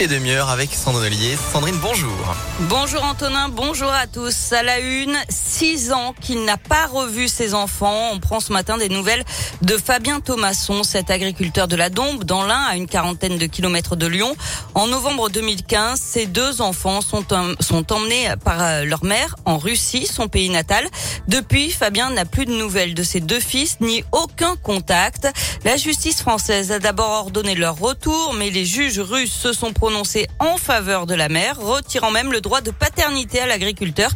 les demi-heures avec Sandrine. Sandrine, bonjour. Bonjour Antonin, bonjour à tous. À la une, six ans qu'il n'a pas revu ses enfants. On prend ce matin des nouvelles de Fabien Thomasson, cet agriculteur de la Dombe, dans l'Ain, à une quarantaine de kilomètres de Lyon. En novembre 2015, ses deux enfants sont, sont emmenés par euh, leur mère en Russie, son pays natal. Depuis, Fabien n'a plus de nouvelles de ses deux fils, ni aucun contact. La justice française a d'abord ordonné leur retour, mais les juges russes se sont prononcés en faveur de la mère, retirant même le droit de paternité à l'agriculteur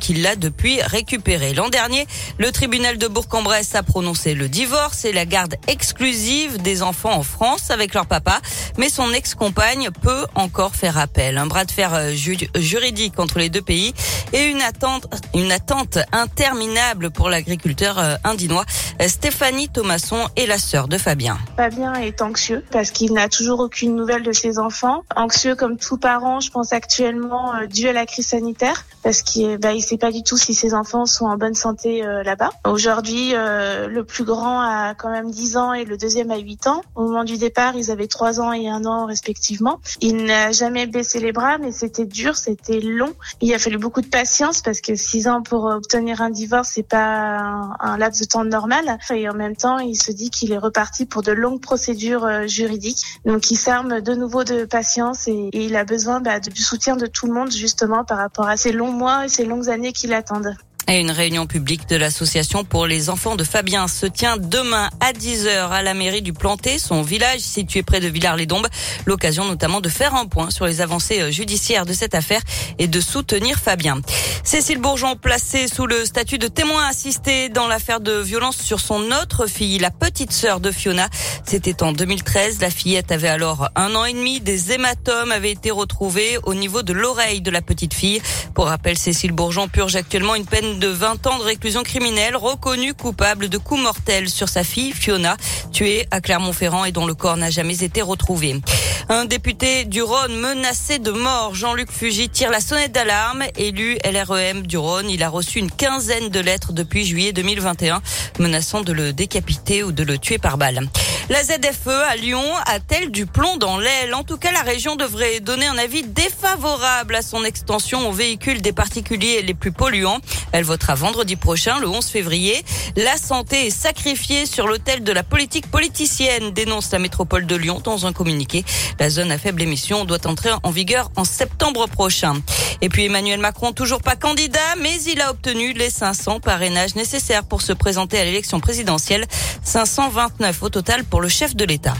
qui l'a depuis récupéré. L'an dernier, le tribunal de Bourg-en-Bresse a prononcé le divorce et la garde exclusive des enfants en France avec leur papa, mais son ex-compagne peut encore faire appel. Un bras de fer euh, juridique entre les deux pays et une attente, une attente interminable pour l'agriculteur euh, indinois. Stéphanie Thomasson est la sœur de Fabien. Fabien est anxieux parce qu'il n'a toujours aucune nouvelle de ses enfants. Anxieux comme tout parent, je pense actuellement, euh, dû à la crise sanitaire parce qu'il bah, sait pas du tout si ses enfants sont en bonne santé euh, là-bas. Aujourd'hui, euh, le plus grand a quand même 10 ans et le deuxième a 8 ans. Au moment du départ, ils avaient 3 ans et 1 an respectivement. Il n'a jamais baissé les bras, mais c'était dur, c'était long. Il a fallu beaucoup de patience parce que 6 ans pour obtenir un divorce, c'est pas un, laps de temps normal. Et en même temps, il se dit qu'il est reparti pour de longues procédures juridiques. Donc, il s'arme de nouveau de patience et, il a besoin bah, du soutien de tout le monde justement par rapport à ces longs mois et ces longues années qui l'attendent. Une réunion publique de l'association pour les enfants de Fabien se tient demain à 10h à la mairie du Planté, son village situé près de Villars-les-Dombes. L'occasion notamment de faire un point sur les avancées euh, judiciaires de cette affaire et de soutenir Fabien. Cécile Bourgeon placée sous le statut de témoin assisté dans l'affaire de violence sur son autre fille, la petite sœur de Fiona. C'était en 2013. La fillette avait alors un an et demi. Des hématomes avaient été retrouvés au niveau de l'oreille de la petite fille. Pour rappel, Cécile Bourgeon purge actuellement une peine de 20 ans de réclusion criminelle, reconnue coupable de coups mortels sur sa fille Fiona, tuée à Clermont-Ferrand et dont le corps n'a jamais été retrouvé. Un député du Rhône menacé de mort, Jean-Luc Fugy, tire la sonnette d'alarme. Élu LREM du Rhône, il a reçu une quinzaine de lettres depuis juillet 2021 menaçant de le décapiter ou de le tuer par balle. La ZFE à Lyon a-t-elle du plomb dans l'aile? En tout cas, la région devrait donner un avis défavorable à son extension aux véhicules des particuliers les plus polluants. Elle votera vendredi prochain, le 11 février. La santé est sacrifiée sur l'autel de la politique politicienne, dénonce la métropole de Lyon dans un communiqué. La zone à faible émission doit entrer en vigueur en septembre prochain. Et puis Emmanuel Macron, toujours pas candidat, mais il a obtenu les 500 parrainages nécessaires pour se présenter à l'élection présidentielle. 529 au total pour le chef de l'État.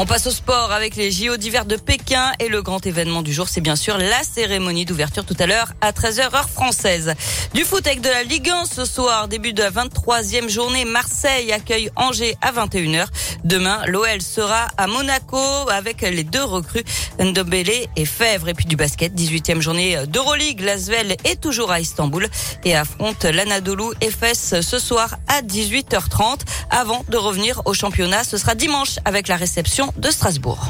On passe au sport avec les JO d'hiver de Pékin et le grand événement du jour, c'est bien sûr la cérémonie d'ouverture tout à l'heure à 13h heure française. Du foot avec de la Ligue 1 ce soir, début de la 23e journée, Marseille accueille Angers à 21h. Demain, l'OL sera à Monaco avec les deux recrues Ndombele et Fèvre. Et puis du basket, 18e journée d'Euroleague, Lasvel est toujours à Istanbul et affronte l'Anadolu FS ce soir à 18h30 avant de revenir au championnat. Ce sera dimanche avec la réception de Strasbourg.